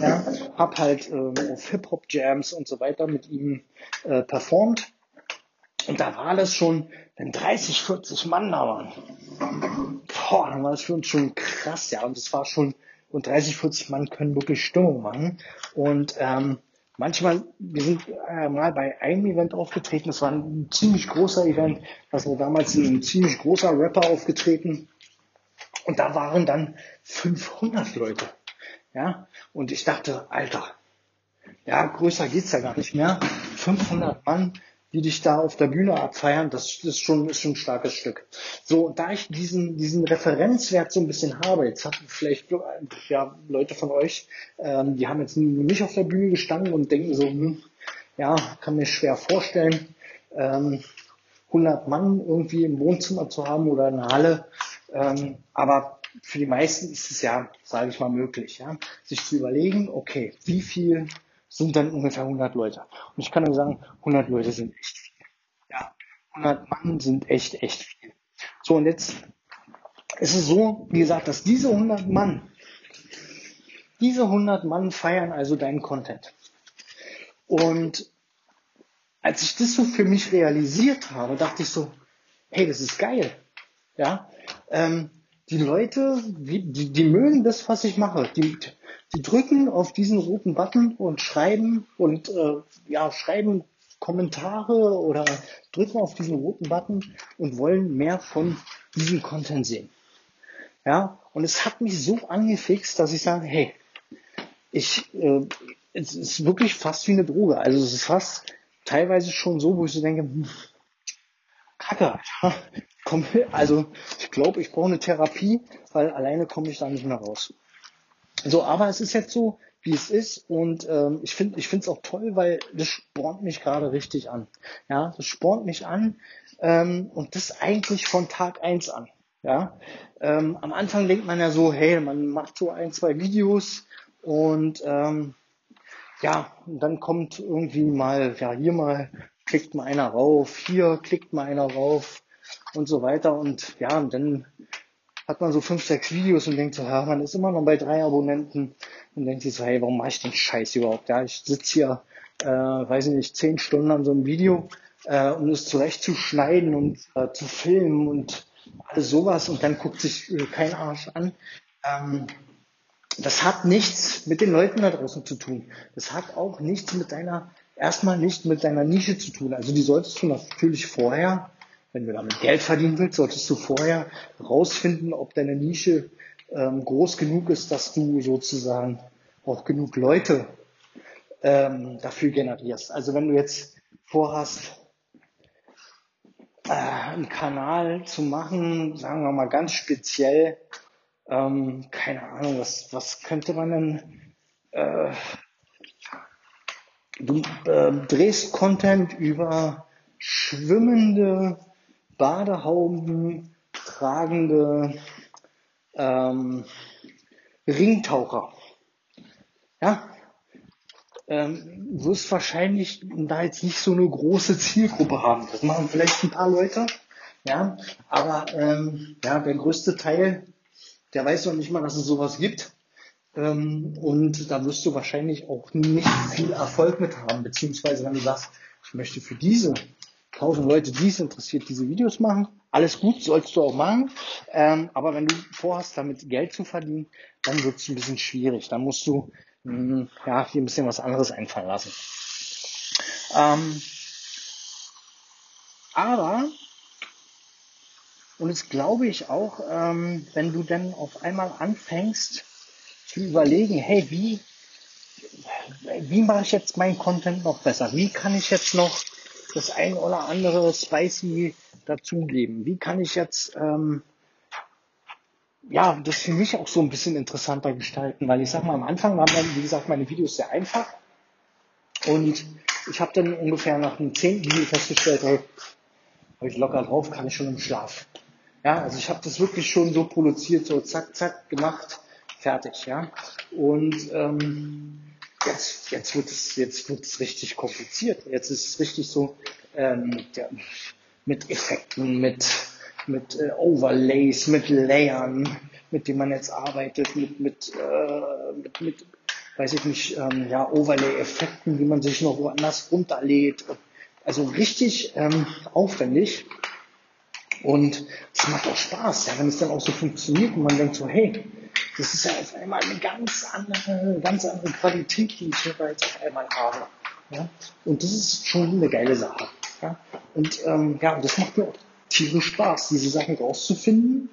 Ja, hab halt äh, auf Hip-Hop-Jams und so weiter mit ihm äh, performt. Und da war das schon, wenn 30, 40 Mann da waren, boah, dann war das für uns schon krass, ja. Und es war schon, und 30, 40 Mann können wirklich Stimmung machen. Und ähm, manchmal, wir sind äh, mal bei einem Event aufgetreten, das war ein ziemlich großer Event, da war damals ein ziemlich großer Rapper aufgetreten. Und da waren dann 500 Leute. Ja, und ich dachte, Alter, ja, größer geht's ja gar nicht mehr. 500 Mann, die dich da auf der Bühne abfeiern, das ist schon, ist schon ein starkes Stück. So, da ich diesen, diesen Referenzwert so ein bisschen habe, jetzt hatten vielleicht ja, Leute von euch, ähm, die haben jetzt nicht auf der Bühne gestanden und denken so, hm, ja, kann mir schwer vorstellen, ähm, 100 Mann irgendwie im Wohnzimmer zu haben oder in der Halle. Ähm, aber für die meisten ist es ja, sage ich mal, möglich, ja, sich zu überlegen, okay, wie viel sind dann ungefähr 100 Leute? Und ich kann nur sagen, 100 Leute sind echt viel. Ja, 100 Mann sind echt, echt viel. So, und jetzt ist es so, wie gesagt, dass diese 100 Mann, diese 100 Mann feiern also deinen Content. Und als ich das so für mich realisiert habe, dachte ich so, hey, das ist geil. Ja, ähm, die Leute, die, die, die mögen das, was ich mache. Die, die drücken auf diesen roten Button und schreiben und äh, ja, schreiben Kommentare oder drücken auf diesen roten Button und wollen mehr von diesem Content sehen. Ja, und es hat mich so angefixt, dass ich sage, hey, ich, äh, es ist wirklich fast wie eine Droge. Also es ist fast teilweise schon so, wo ich so denke, hm, Kacke, komm, also ich glaube, ich brauche eine Therapie, weil alleine komme ich da nicht mehr raus. So, aber es ist jetzt so, wie es ist und ähm, ich finde ich es auch toll, weil das spornt mich gerade richtig an. Ja, das spornt mich an ähm, und das eigentlich von Tag eins an. Ja, ähm, am Anfang denkt man ja so, hey, man macht so ein, zwei Videos und ähm, ja, und dann kommt irgendwie mal, ja, hier mal klickt mal einer rauf, hier klickt mal einer rauf und so weiter. Und ja, und dann hat man so fünf, sechs Videos und denkt so, ja, man ist immer noch bei drei Abonnenten und denkt sich so, hey, warum mache ich den Scheiß überhaupt? Ja, ich sitze hier, äh, weiß ich nicht, zehn Stunden an so einem Video, äh, um es zurecht zu schneiden und äh, zu filmen und alles sowas und dann guckt sich äh, kein Arsch an. Ähm, das hat nichts mit den Leuten da draußen zu tun. Das hat auch nichts mit deiner, erstmal nicht mit deiner Nische zu tun. Also die solltest du natürlich vorher wenn du damit Geld verdienen willst, solltest du vorher rausfinden, ob deine Nische ähm, groß genug ist, dass du sozusagen auch genug Leute ähm, dafür generierst. Also wenn du jetzt vorhast, äh, einen Kanal zu machen, sagen wir mal ganz speziell, ähm, keine Ahnung, was, was könnte man denn, äh, du äh, drehst Content über schwimmende, Badehauben tragende ähm, Ringtaucher. Ja, ähm, wirst wahrscheinlich da jetzt nicht so eine große Zielgruppe haben. Das machen vielleicht ein paar Leute, ja, aber ähm, ja, der größte Teil, der weiß noch nicht mal, dass es sowas gibt. Ähm, und da wirst du wahrscheinlich auch nicht viel Erfolg mit haben, beziehungsweise wenn du sagst, ich möchte für diese tausend Leute, die es interessiert, diese Videos machen, alles gut, sollst du auch machen. Ähm, aber wenn du vorhast, damit Geld zu verdienen, dann wird es ein bisschen schwierig. Dann musst du mh, ja, hier ein bisschen was anderes einfallen lassen. Ähm, aber, und das glaube ich auch, ähm, wenn du dann auf einmal anfängst zu überlegen, hey, wie, wie mache ich jetzt meinen Content noch besser? Wie kann ich jetzt noch das ein oder andere spicy dazugeben? Wie kann ich jetzt ähm, ja, das für mich auch so ein bisschen interessanter gestalten, weil ich sag mal, am Anfang waren dann, wie gesagt, meine Videos sehr einfach und ich habe dann ungefähr nach einem zehnten Video festgestellt, hey, habe ich locker drauf, kann ich schon im Schlaf. Ja, also ich habe das wirklich schon so produziert, so zack, zack, gemacht, fertig, ja. Und ähm, jetzt, jetzt wird es, jetzt wird es richtig kompliziert. Jetzt ist es richtig so ähm, ja, mit Effekten, mit mit äh, Overlays, mit Layern, mit denen man jetzt arbeitet, mit, mit, äh, mit, mit weiß ich nicht, ähm, ja, Overlay-Effekten, wie man sich noch woanders runterlädt. Also richtig ähm, aufwendig. Und es macht auch Spaß, ja, wenn es dann auch so funktioniert und man denkt so, hey, das ist ja auf einmal eine ganz andere, ganz andere Qualität, die ich hier jetzt auf einmal habe. Ja? Und das ist schon eine geile Sache. Ja? Und ähm, ja, das macht mir auch tierisch Spaß, diese Sachen rauszufinden,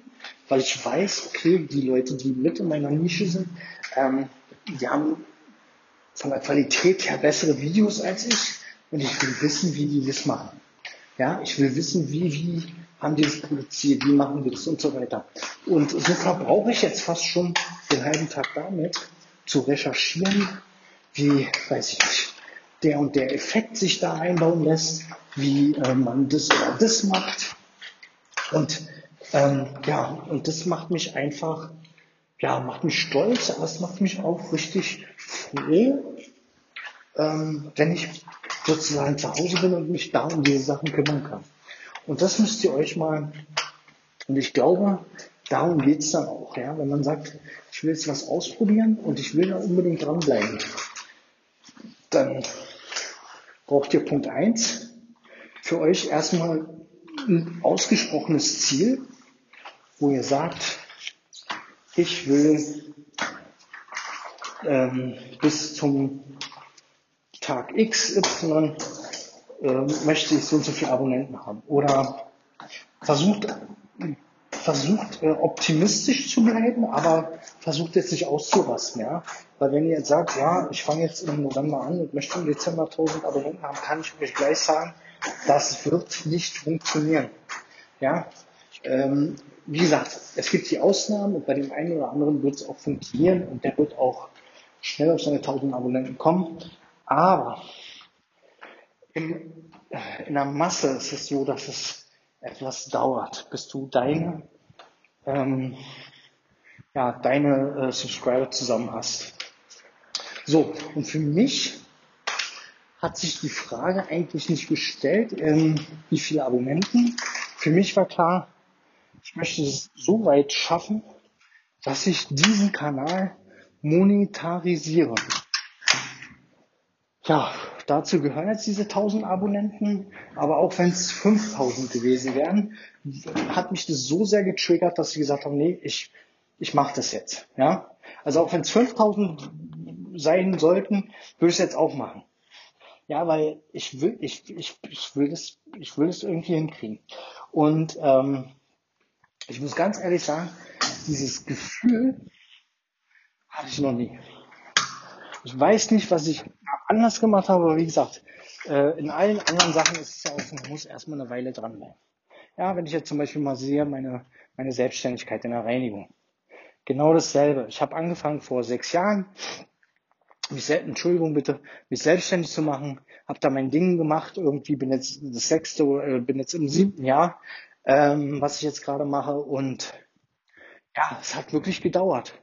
weil ich weiß, okay, die Leute, die mit in meiner Nische sind, ähm, die haben von der Qualität her bessere Videos als ich und ich will wissen, wie die das machen. Ja, ich will wissen, wie, wie haben die das produziert, wie machen die das und so weiter. Und so verbrauche ich jetzt fast schon den halben Tag damit, zu recherchieren, wie, weiß ich nicht, der und der Effekt sich da einbauen lässt, wie äh, man das oder das macht. Und ähm, ja, und das macht mich einfach, ja, macht mich stolz, aber es macht mich auch richtig froh, ähm, wenn ich sozusagen zu Hause bin und mich da um diese Sachen kümmern kann. Und das müsst ihr euch mal, und ich glaube, darum geht's dann auch, ja, wenn man sagt, ich will jetzt was ausprobieren und ich will da unbedingt dranbleiben, dann braucht ihr Punkt eins für euch erstmal ein ausgesprochenes Ziel, wo ihr sagt, ich will ähm, bis zum Tag X, Y äh, möchte ich so und so viele Abonnenten haben. Oder versucht, versucht äh, optimistisch zu bleiben, aber versucht jetzt nicht auszurasten. Ja? Weil wenn ihr jetzt sagt, ja, ich fange jetzt im November an und möchte im Dezember 1000 Abonnenten haben, kann ich euch gleich sagen, das wird nicht funktionieren. Ja, ähm, wie gesagt, es gibt die Ausnahmen und bei dem einen oder anderen wird es auch funktionieren und der wird auch schnell auf seine 1000 Abonnenten kommen. Aber in, in der Masse ist es so, dass es etwas dauert, bis du deine, ähm, ja, deine äh, Subscriber zusammen hast. So, und für mich hat sich die Frage eigentlich nicht gestellt, ähm, wie viele Abonnenten. Für mich war klar, ich möchte es so weit schaffen, dass ich diesen Kanal monetarisiere. Ja, dazu gehören jetzt diese 1000 Abonnenten, aber auch wenn es 5000 gewesen wären, hat mich das so sehr getriggert, dass ich gesagt habe, nee, ich, ich mache das jetzt. Ja, also auch wenn es 5000 sein sollten, würde ich es jetzt auch machen. Ja, weil ich will, ich, ich, ich will das, ich will das irgendwie hinkriegen. Und ähm, ich muss ganz ehrlich sagen, dieses Gefühl hatte ich noch nie. Ich weiß nicht, was ich anders gemacht habe, aber wie gesagt, äh, in allen anderen Sachen ist es ja auch man muss erstmal eine Weile dranbleiben. Ja, wenn ich jetzt zum Beispiel mal sehe, meine, meine Selbstständigkeit in der Reinigung. Genau dasselbe. Ich habe angefangen vor sechs Jahren, mich Entschuldigung bitte, mich selbstständig zu machen, habe da mein Ding gemacht, irgendwie bin jetzt das sechste, äh, bin jetzt im siebten Jahr, ähm, was ich jetzt gerade mache und ja, es hat wirklich gedauert.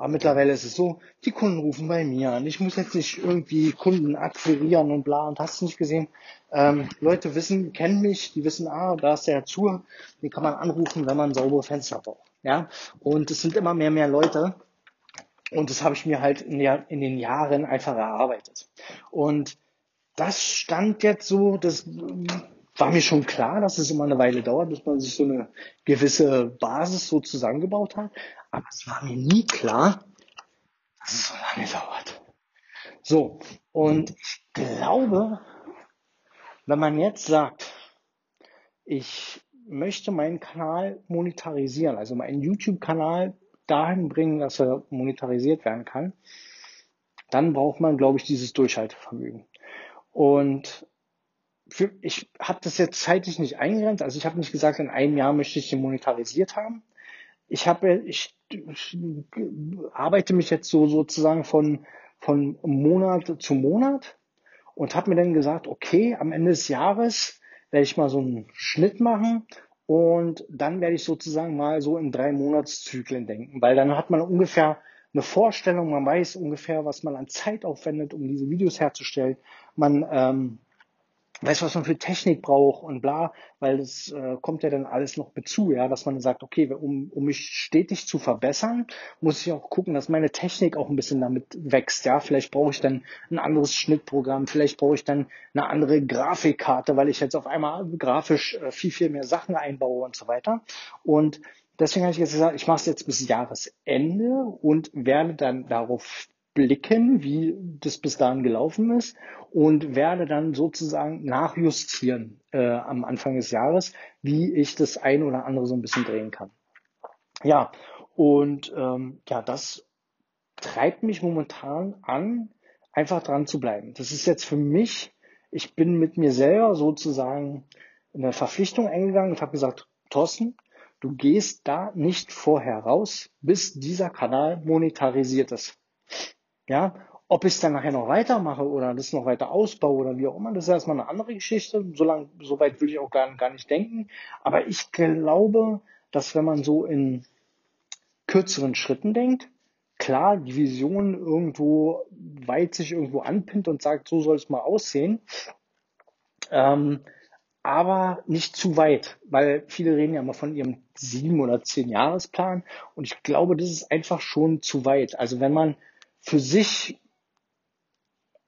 Aber mittlerweile ist es so, die Kunden rufen bei mir an. Ich muss jetzt nicht irgendwie Kunden akquirieren und bla und hast nicht gesehen. Ähm, Leute wissen, kennen mich, die wissen, ah, da ist der Zur, den kann man anrufen, wenn man saubere Fenster braucht. Ja, und es sind immer mehr, mehr Leute. Und das habe ich mir halt in, der, in den Jahren einfach erarbeitet. Und das stand jetzt so, das war mir schon klar, dass es immer eine Weile dauert, bis man sich so eine gewisse Basis so zusammengebaut hat. Aber es war mir nie klar, dass es so lange dauert. So, und ich glaube, wenn man jetzt sagt, ich möchte meinen Kanal monetarisieren, also meinen YouTube-Kanal dahin bringen, dass er monetarisiert werden kann, dann braucht man, glaube ich, dieses Durchhaltevermögen. Und für, ich habe das jetzt zeitlich nicht eingrenzt, also ich habe nicht gesagt, in einem Jahr möchte ich den monetarisiert haben. Ich habe, ich, ich arbeite mich jetzt so sozusagen von, von Monat zu Monat und habe mir dann gesagt, okay, am Ende des Jahres werde ich mal so einen Schnitt machen und dann werde ich sozusagen mal so in drei Monatszyklen denken, weil dann hat man ungefähr eine Vorstellung, man weiß ungefähr, was man an Zeit aufwendet, um diese Videos herzustellen. Man ähm, weiß, was man für Technik braucht und bla, weil das äh, kommt ja dann alles noch bezu, ja, dass man sagt, okay, um, um mich stetig zu verbessern, muss ich auch gucken, dass meine Technik auch ein bisschen damit wächst, ja, vielleicht brauche ich dann ein anderes Schnittprogramm, vielleicht brauche ich dann eine andere Grafikkarte, weil ich jetzt auf einmal grafisch äh, viel, viel mehr Sachen einbaue und so weiter. Und Deswegen habe ich jetzt gesagt, ich mache es jetzt bis Jahresende und werde dann darauf blicken, wie das bis dahin gelaufen ist und werde dann sozusagen nachjustieren äh, am Anfang des Jahres, wie ich das ein oder andere so ein bisschen drehen kann. Ja, und ähm, ja, das treibt mich momentan an, einfach dran zu bleiben. Das ist jetzt für mich, ich bin mit mir selber sozusagen in eine Verpflichtung eingegangen und habe gesagt, Thorsten, du gehst da nicht vorher raus, bis dieser Kanal monetarisiert ist. Ja, ob ich es dann nachher noch weitermache oder das noch weiter ausbaue oder wie auch immer, das ist erstmal eine andere Geschichte. So, lang, so weit will ich auch gar, gar nicht denken. Aber ich glaube, dass wenn man so in kürzeren Schritten denkt, klar die Vision irgendwo weit sich irgendwo anpinnt und sagt, so soll es mal aussehen, ähm, aber nicht zu weit, weil viele reden ja immer von ihrem sieben oder zehn Jahresplan und ich glaube, das ist einfach schon zu weit. Also wenn man für sich,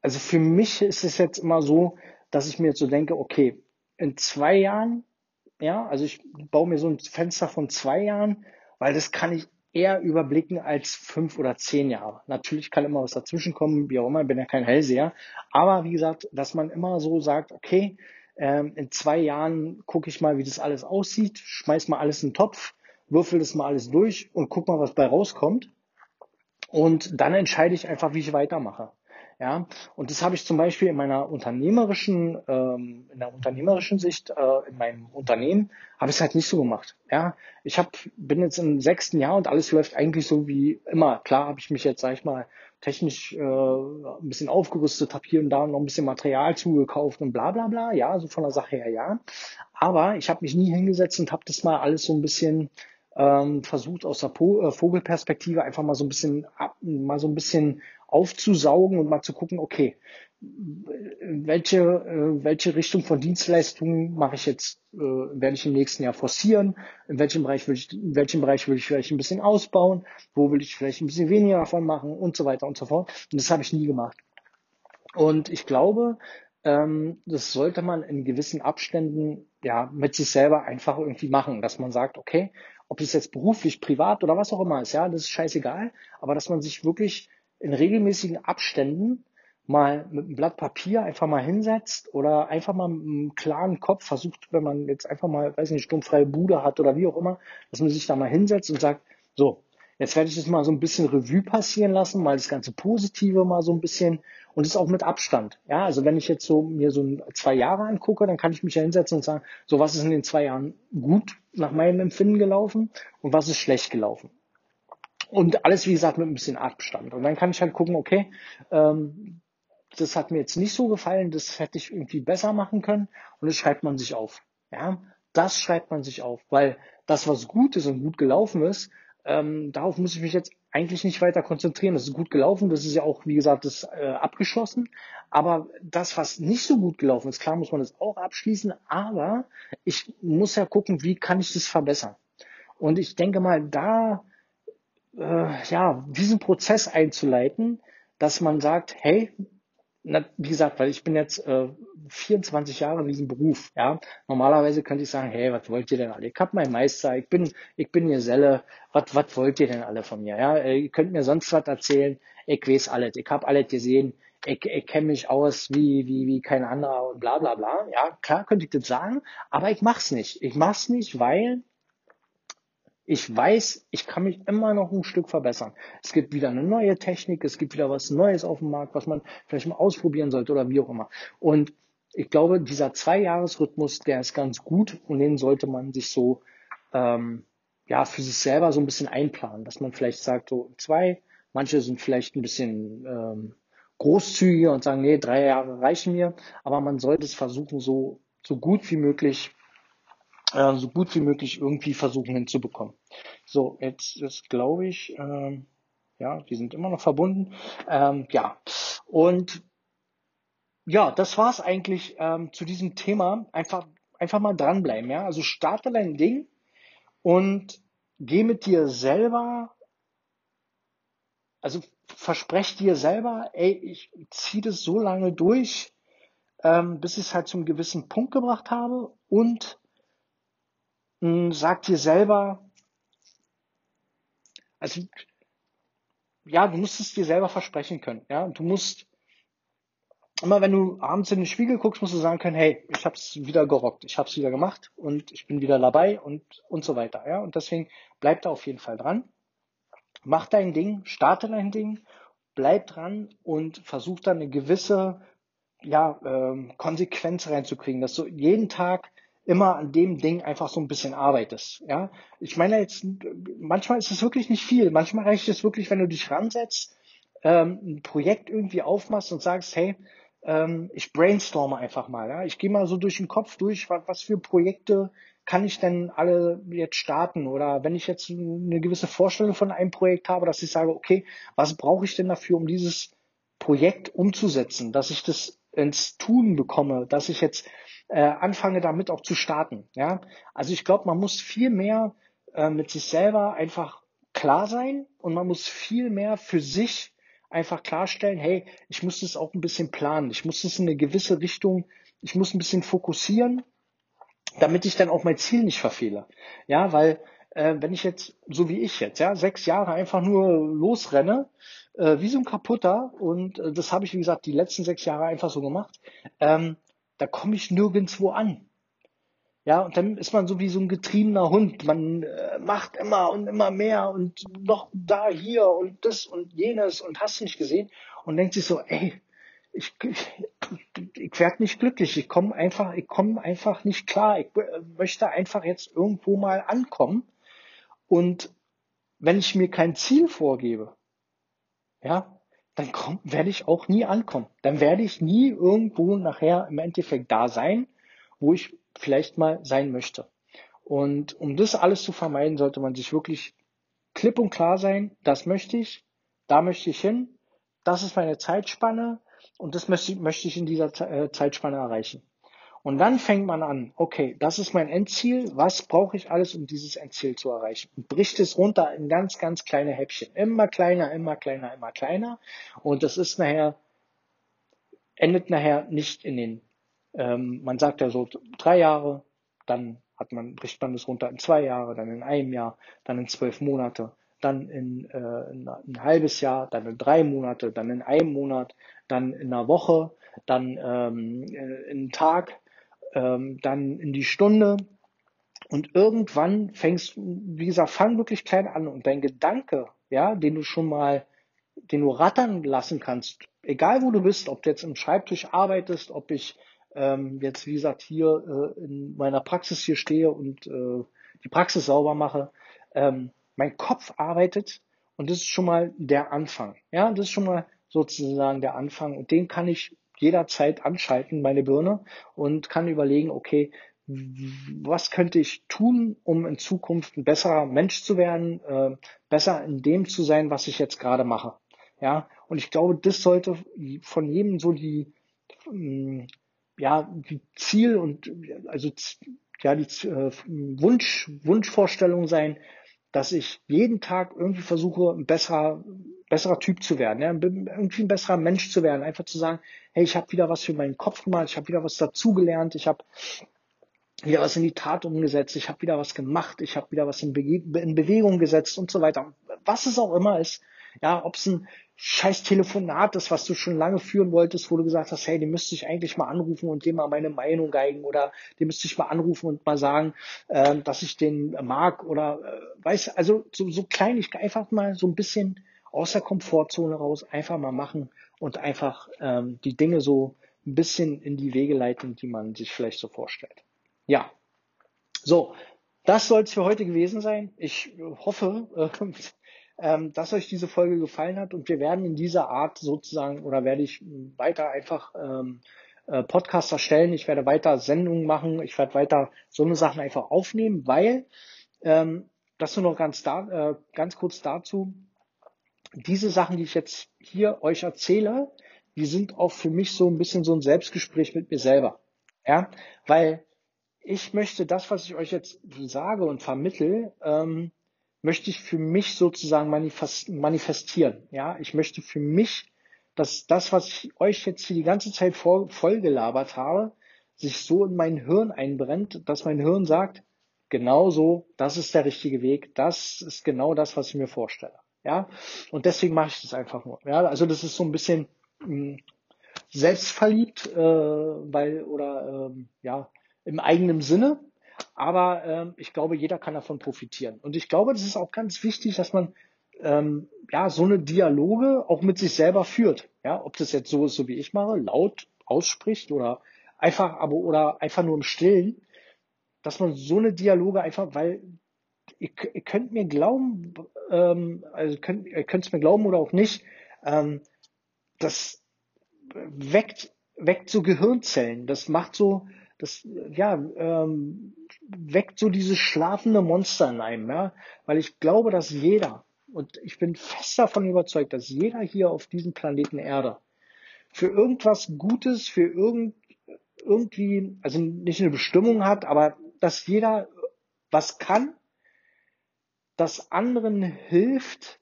also für mich ist es jetzt immer so, dass ich mir jetzt so denke, okay, in zwei Jahren, ja, also ich baue mir so ein Fenster von zwei Jahren, weil das kann ich eher überblicken als fünf oder zehn Jahre. Natürlich kann immer was dazwischen kommen, wie auch immer, ich bin ja kein Hellseher. Aber wie gesagt, dass man immer so sagt, okay, ähm, in zwei Jahren gucke ich mal, wie das alles aussieht, schmeiß mal alles in den Topf, würfel das mal alles durch und guck mal, was bei rauskommt. Und dann entscheide ich einfach, wie ich weitermache. Ja, und das habe ich zum Beispiel in meiner unternehmerischen, ähm, in der unternehmerischen Sicht äh, in meinem Unternehmen habe ich es halt nicht so gemacht. Ja, ich hab, bin jetzt im sechsten Jahr und alles läuft eigentlich so wie immer. Klar habe ich mich jetzt, sag ich mal, technisch äh, ein bisschen aufgerüstet, habe hier und da noch ein bisschen Material zugekauft und bla bla bla. Ja, so von der Sache her ja. Aber ich habe mich nie hingesetzt und habe das mal alles so ein bisschen ähm, versucht aus der po äh, Vogelperspektive einfach mal so ein bisschen ab, mal so ein bisschen aufzusaugen und mal zu gucken, okay, welche, äh, welche Richtung von Dienstleistungen mache ich jetzt, äh, werde ich im nächsten Jahr forcieren, in welchem Bereich will ich, in welchem Bereich will ich vielleicht ein bisschen ausbauen, wo will ich vielleicht ein bisschen weniger davon machen und so weiter und so fort. Und das habe ich nie gemacht. Und ich glaube, ähm, das sollte man in gewissen Abständen ja mit sich selber einfach irgendwie machen, dass man sagt, okay, ob es jetzt beruflich, privat oder was auch immer ist, ja, das ist scheißegal, aber dass man sich wirklich in regelmäßigen Abständen mal mit einem Blatt Papier einfach mal hinsetzt oder einfach mal mit einem klaren Kopf versucht, wenn man jetzt einfach mal, weiß nicht, sturmfreie Bude hat oder wie auch immer, dass man sich da mal hinsetzt und sagt, So, jetzt werde ich das mal so ein bisschen Revue passieren lassen, mal das ganze Positive mal so ein bisschen und das auch mit Abstand. Ja, also wenn ich jetzt so mir so zwei Jahre angucke, dann kann ich mich ja hinsetzen und sagen, so was ist in den zwei Jahren gut nach meinem Empfinden gelaufen und was ist schlecht gelaufen. Und alles, wie gesagt, mit ein bisschen Abstand. Und dann kann ich halt gucken, okay, ähm, das hat mir jetzt nicht so gefallen, das hätte ich irgendwie besser machen können. Und das schreibt man sich auf. Ja, das schreibt man sich auf, weil das, was gut ist und gut gelaufen ist, ähm, darauf muss ich mich jetzt eigentlich nicht weiter konzentrieren. Das ist gut gelaufen, das ist ja auch, wie gesagt, das äh, abgeschlossen. Aber das, was nicht so gut gelaufen ist, klar muss man das auch abschließen, aber ich muss ja gucken, wie kann ich das verbessern. Und ich denke mal, da äh, ja, diesen Prozess einzuleiten, dass man sagt, hey, na, wie gesagt, weil ich bin jetzt äh, 24 Jahre in diesem Beruf, ja. Normalerweise könnte ich sagen, hey, was wollt ihr denn alle? Ich hab meinen Meister, ich bin, ich bin Geselle, was, was wollt ihr denn alle von mir? Ja, äh, ihr könnt mir sonst was erzählen, ich weiß alles, ich hab alles gesehen, ich, ich kenne mich aus wie, wie, wie kein anderer und bla bla bla. Ja, klar könnte ich das sagen, aber ich mach's nicht. Ich mach's nicht, weil ich weiß, ich kann mich immer noch ein Stück verbessern. Es gibt wieder eine neue Technik, es gibt wieder was Neues auf dem Markt, was man vielleicht mal ausprobieren sollte oder wie auch immer. Und ich glaube, dieser Zwei-Jahres-Rhythmus, der ist ganz gut und den sollte man sich so ähm, ja für sich selber so ein bisschen einplanen, dass man vielleicht sagt, so zwei, manche sind vielleicht ein bisschen ähm, großzügiger und sagen, nee, drei Jahre reichen mir, aber man sollte es versuchen, so, so gut wie möglich äh, so gut wie möglich irgendwie versuchen hinzubekommen. So, jetzt ist, glaube ich, ähm, ja, die sind immer noch verbunden. Ähm, ja, und ja, das war's eigentlich ähm, zu diesem Thema. Einfach, einfach mal dranbleiben, ja. Also starte dein Ding und geh mit dir selber, also versprech dir selber, ey, ich ziehe das so lange durch, ähm, bis ich es halt zum gewissen Punkt gebracht habe und sag dir selber, also ja, du musst es dir selber versprechen können. Ja, du musst immer, wenn du abends in den Spiegel guckst, musst du sagen können, hey, ich hab's wieder gerockt, ich hab's wieder gemacht und ich bin wieder dabei und und so weiter. Ja, und deswegen bleib da auf jeden Fall dran. Mach dein Ding, starte dein Ding, bleib dran und versuch dann eine gewisse ja, ähm, Konsequenz reinzukriegen, dass du jeden Tag immer an dem Ding einfach so ein bisschen arbeitest. Ja, ich meine jetzt, manchmal ist es wirklich nicht viel. Manchmal reicht es wirklich, wenn du dich ransetzt, ähm, ein Projekt irgendwie aufmachst und sagst, hey, ähm, ich brainstorme einfach mal. Ja? Ich gehe mal so durch den Kopf durch, was, was für Projekte kann ich denn alle jetzt starten? Oder wenn ich jetzt eine gewisse Vorstellung von einem Projekt habe, dass ich sage, okay, was brauche ich denn dafür, um dieses Projekt umzusetzen, dass ich das ins Tun bekomme, dass ich jetzt äh, anfange damit auch zu starten. Ja, also ich glaube, man muss viel mehr äh, mit sich selber einfach klar sein und man muss viel mehr für sich einfach klarstellen, hey, ich muss das auch ein bisschen planen, ich muss das in eine gewisse Richtung, ich muss ein bisschen fokussieren, damit ich dann auch mein Ziel nicht verfehle. Ja, weil äh, wenn ich jetzt, so wie ich jetzt, ja, sechs Jahre einfach nur losrenne, äh, wie so ein Kaputter, und äh, das habe ich, wie gesagt, die letzten sechs Jahre einfach so gemacht, ähm, da komme ich nirgendwo an. Ja, und dann ist man so wie so ein getriebener Hund. Man äh, macht immer und immer mehr und noch da, hier und das und jenes und hast nicht gesehen und denkt sich so, ey, ich, ich, ich werde nicht glücklich. Ich komme einfach, ich komme einfach nicht klar. Ich äh, möchte einfach jetzt irgendwo mal ankommen. Und wenn ich mir kein Ziel vorgebe, ja, dann komm, werde ich auch nie ankommen. Dann werde ich nie irgendwo nachher im Endeffekt da sein, wo ich vielleicht mal sein möchte. Und um das alles zu vermeiden, sollte man sich wirklich klipp und klar sein, das möchte ich, da möchte ich hin, das ist meine Zeitspanne und das möchte, ich in dieser äh, Zeitspanne erreichen. Und dann fängt man an, okay, das ist mein Endziel, was brauche ich alles, um dieses Endziel zu erreichen? Und bricht es runter in ganz, ganz kleine Häppchen. Immer kleiner, immer kleiner, immer kleiner. Und das ist nachher, endet nachher nicht in den, ähm, man sagt ja so drei Jahre, dann hat man, bricht man es runter in zwei Jahre, dann in einem Jahr, dann in zwölf Monate, dann in, äh, in ein halbes Jahr, dann in drei Monate, dann in einem Monat, dann in einer Woche, dann ähm, in einem Tag, ähm, dann in die Stunde Und irgendwann fängst, wie gesagt, fang wirklich klein an und dein Gedanke, ja, den du schon mal, den du rattern lassen kannst, egal wo du bist, ob du jetzt im Schreibtisch arbeitest, ob ich ähm, jetzt, wie gesagt, hier äh, in meiner Praxis hier stehe und äh, die Praxis sauber mache, ähm, mein Kopf arbeitet und das ist schon mal der Anfang. Ja, das ist schon mal sozusagen der Anfang und den kann ich jederzeit anschalten, meine Birne, und kann überlegen, okay, was könnte ich tun, um in Zukunft ein besserer Mensch zu werden, äh, besser in dem zu sein, was ich jetzt gerade mache. Ja, und ich glaube, das sollte von jedem so die, ähm, ja, die Ziel und also ja die äh, Wunsch Wunschvorstellung sein, dass ich jeden Tag irgendwie versuche, ein besserer besserer Typ zu werden, ja, irgendwie ein besserer Mensch zu werden, einfach zu sagen, hey, ich habe wieder was für meinen Kopf gemacht, ich habe wieder was dazugelernt, ich habe wieder was in die Tat umgesetzt, ich habe wieder was gemacht, ich habe wieder was in, Be in, Bewegung gesetzt und so weiter. Was es auch immer ist, ja, ob es ein scheiß Telefonat ist, was du schon lange führen wolltest, wo du gesagt hast, hey, den müsste ich eigentlich mal anrufen und dem mal meine Meinung geigen oder den müsste ich mal anrufen und mal sagen, äh, dass ich den mag oder äh, weiß, also so, so klein, ich einfach mal so ein bisschen aus der Komfortzone raus, einfach mal machen und einfach ähm, die Dinge so ein bisschen in die Wege leiten, die man sich vielleicht so vorstellt. Ja, so, das soll es für heute gewesen sein. Ich hoffe, äh, ähm, dass euch diese Folge gefallen hat und wir werden in dieser Art sozusagen oder werde ich weiter einfach ähm, äh, Podcasts erstellen. Ich werde weiter Sendungen machen. Ich werde weiter so eine Sachen einfach aufnehmen, weil ähm, das nur noch ganz da, äh, ganz kurz dazu. Diese Sachen, die ich jetzt hier euch erzähle, die sind auch für mich so ein bisschen so ein Selbstgespräch mit mir selber. Ja, weil ich möchte das, was ich euch jetzt sage und vermittel, ähm, möchte ich für mich sozusagen manifestieren. Ja, ich möchte für mich, dass das, was ich euch jetzt hier die ganze Zeit voll, voll gelabert habe, sich so in mein Hirn einbrennt, dass mein Hirn sagt, genau so, das ist der richtige Weg, das ist genau das, was ich mir vorstelle. Ja, und deswegen mache ich das einfach nur. Ja, also das ist so ein bisschen mh, hm, selbstverliebt, äh, weil oder ähm, ja im eigenen Sinne. Aber ähm, ich glaube, jeder kann davon profitieren. Und ich glaube, das ist auch ganz wichtig, dass man ähm, ja so eine Dialoge auch mit sich selber führt. Ja, ob das jetzt so ist, so wie ich mache, laut ausspricht oder einfach, aber oder einfach nur im Stillen, dass man so eine Dialoge einfach, weil ihr, ihr könnt mir glauben, ähm, also könnt, ihr könnt es mir glauben oder auch nicht, ähm, das weckt, weckt so Gehirnzellen. Das macht so, das ja ähm, weckt so dieses schlafende Monster in einem, ja, weil ich glaube, dass jeder und ich bin fest davon überzeugt, dass jeder hier auf diesem Planeten Erde für irgendwas Gutes, für irgend, irgendwie, also nicht eine Bestimmung hat, aber dass jeder was kann, das anderen hilft,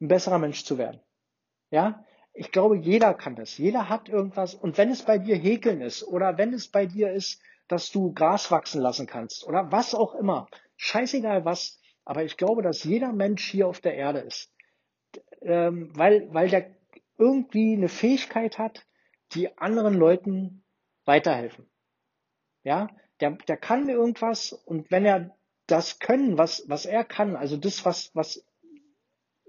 ein besserer Mensch zu werden. Ja, ich glaube, jeder kann das. Jeder hat irgendwas. Und wenn es bei dir Häkeln ist oder wenn es bei dir ist, dass du Gras wachsen lassen kannst oder was auch immer, scheißegal was, aber ich glaube, dass jeder Mensch hier auf der Erde ist, ähm, weil, weil der irgendwie eine Fähigkeit hat, die anderen Leuten weiterhelfen. Ja, der, der kann irgendwas und wenn er das können, was, was er kann, also das, was, was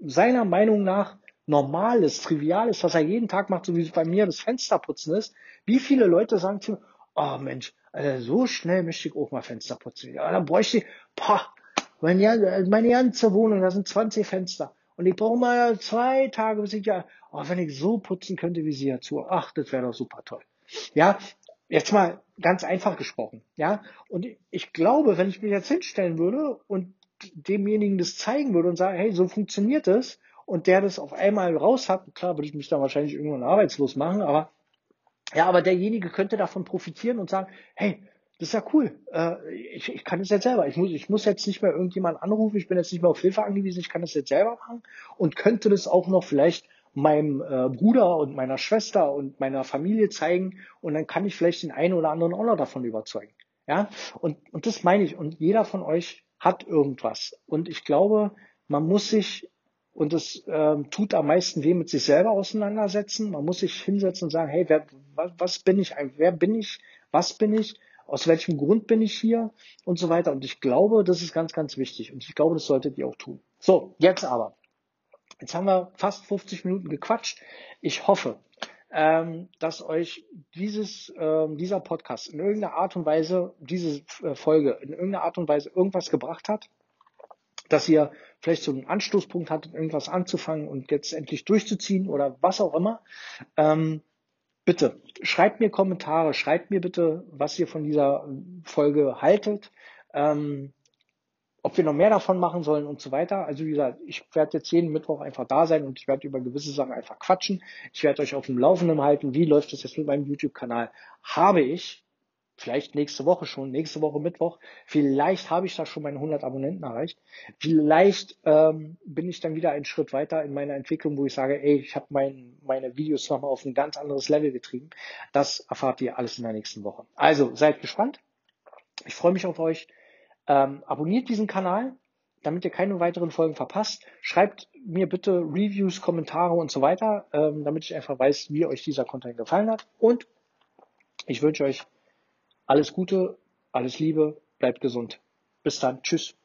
seiner Meinung nach Normales, Triviales, was er jeden Tag macht, so wie bei mir das Fensterputzen ist, wie viele Leute sagen zu mir, oh Mensch, also so schnell möchte ich auch mal Fenster putzen. Ja, dann bräuchte ich, boah, meine, meine ganze Wohnung, da sind 20 Fenster. Und ich brauche mal zwei Tage, bis ich ja, oh, wenn ich so putzen könnte wie Sie dazu, ach, das wäre doch super toll. Ja, jetzt mal ganz einfach gesprochen. Ja, und ich glaube, wenn ich mich jetzt hinstellen würde und demjenigen das zeigen würde und sagen, hey, so funktioniert es, und der das auf einmal raus hat, klar würde ich mich dann wahrscheinlich irgendwann arbeitslos machen, aber ja, aber derjenige könnte davon profitieren und sagen, hey, das ist ja cool. Äh, ich, ich kann das jetzt selber. Ich muss, ich muss jetzt nicht mehr irgendjemand anrufen. Ich bin jetzt nicht mehr auf Hilfe angewiesen. Ich kann das jetzt selber machen und könnte das auch noch vielleicht meinem äh, Bruder und meiner Schwester und meiner Familie zeigen und dann kann ich vielleicht den einen oder anderen auch noch davon überzeugen. Ja, und, und das meine ich. Und jeder von euch hat irgendwas. Und ich glaube, man muss sich und es ähm, tut am meisten weh mit sich selber auseinandersetzen. Man muss sich hinsetzen und sagen, hey, wer, was, was bin ich? Wer bin ich? Was bin ich? aus welchem Grund bin ich hier und so weiter. Und ich glaube, das ist ganz, ganz wichtig. Und ich glaube, das solltet ihr auch tun. So, jetzt aber. Jetzt haben wir fast 50 Minuten gequatscht. Ich hoffe, ähm, dass euch dieses, ähm, dieser Podcast in irgendeiner Art und Weise, diese äh, Folge in irgendeiner Art und Weise irgendwas gebracht hat, dass ihr vielleicht so einen Anstoßpunkt hattet, irgendwas anzufangen und jetzt endlich durchzuziehen oder was auch immer. Ähm, bitte schreibt mir Kommentare, schreibt mir bitte, was ihr von dieser Folge haltet. Ähm, ob wir noch mehr davon machen sollen und so weiter. Also wie gesagt, ich werde jetzt jeden Mittwoch einfach da sein und ich werde über gewisse Sachen einfach quatschen. Ich werde euch auf dem Laufenden halten. Wie läuft es jetzt mit meinem YouTube-Kanal? Habe ich, vielleicht nächste Woche schon, nächste Woche Mittwoch, vielleicht habe ich da schon meine 100 Abonnenten erreicht. Vielleicht ähm, bin ich dann wieder einen Schritt weiter in meiner Entwicklung, wo ich sage, ey, ich habe mein, meine Videos nochmal auf ein ganz anderes Level getrieben. Das erfahrt ihr alles in der nächsten Woche. Also seid gespannt. Ich freue mich auf euch. Ähm, abonniert diesen Kanal, damit ihr keine weiteren Folgen verpasst. Schreibt mir bitte Reviews, Kommentare und so weiter, ähm, damit ich einfach weiß, wie euch dieser Content gefallen hat. Und ich wünsche euch alles Gute, alles Liebe, bleibt gesund. Bis dann. Tschüss.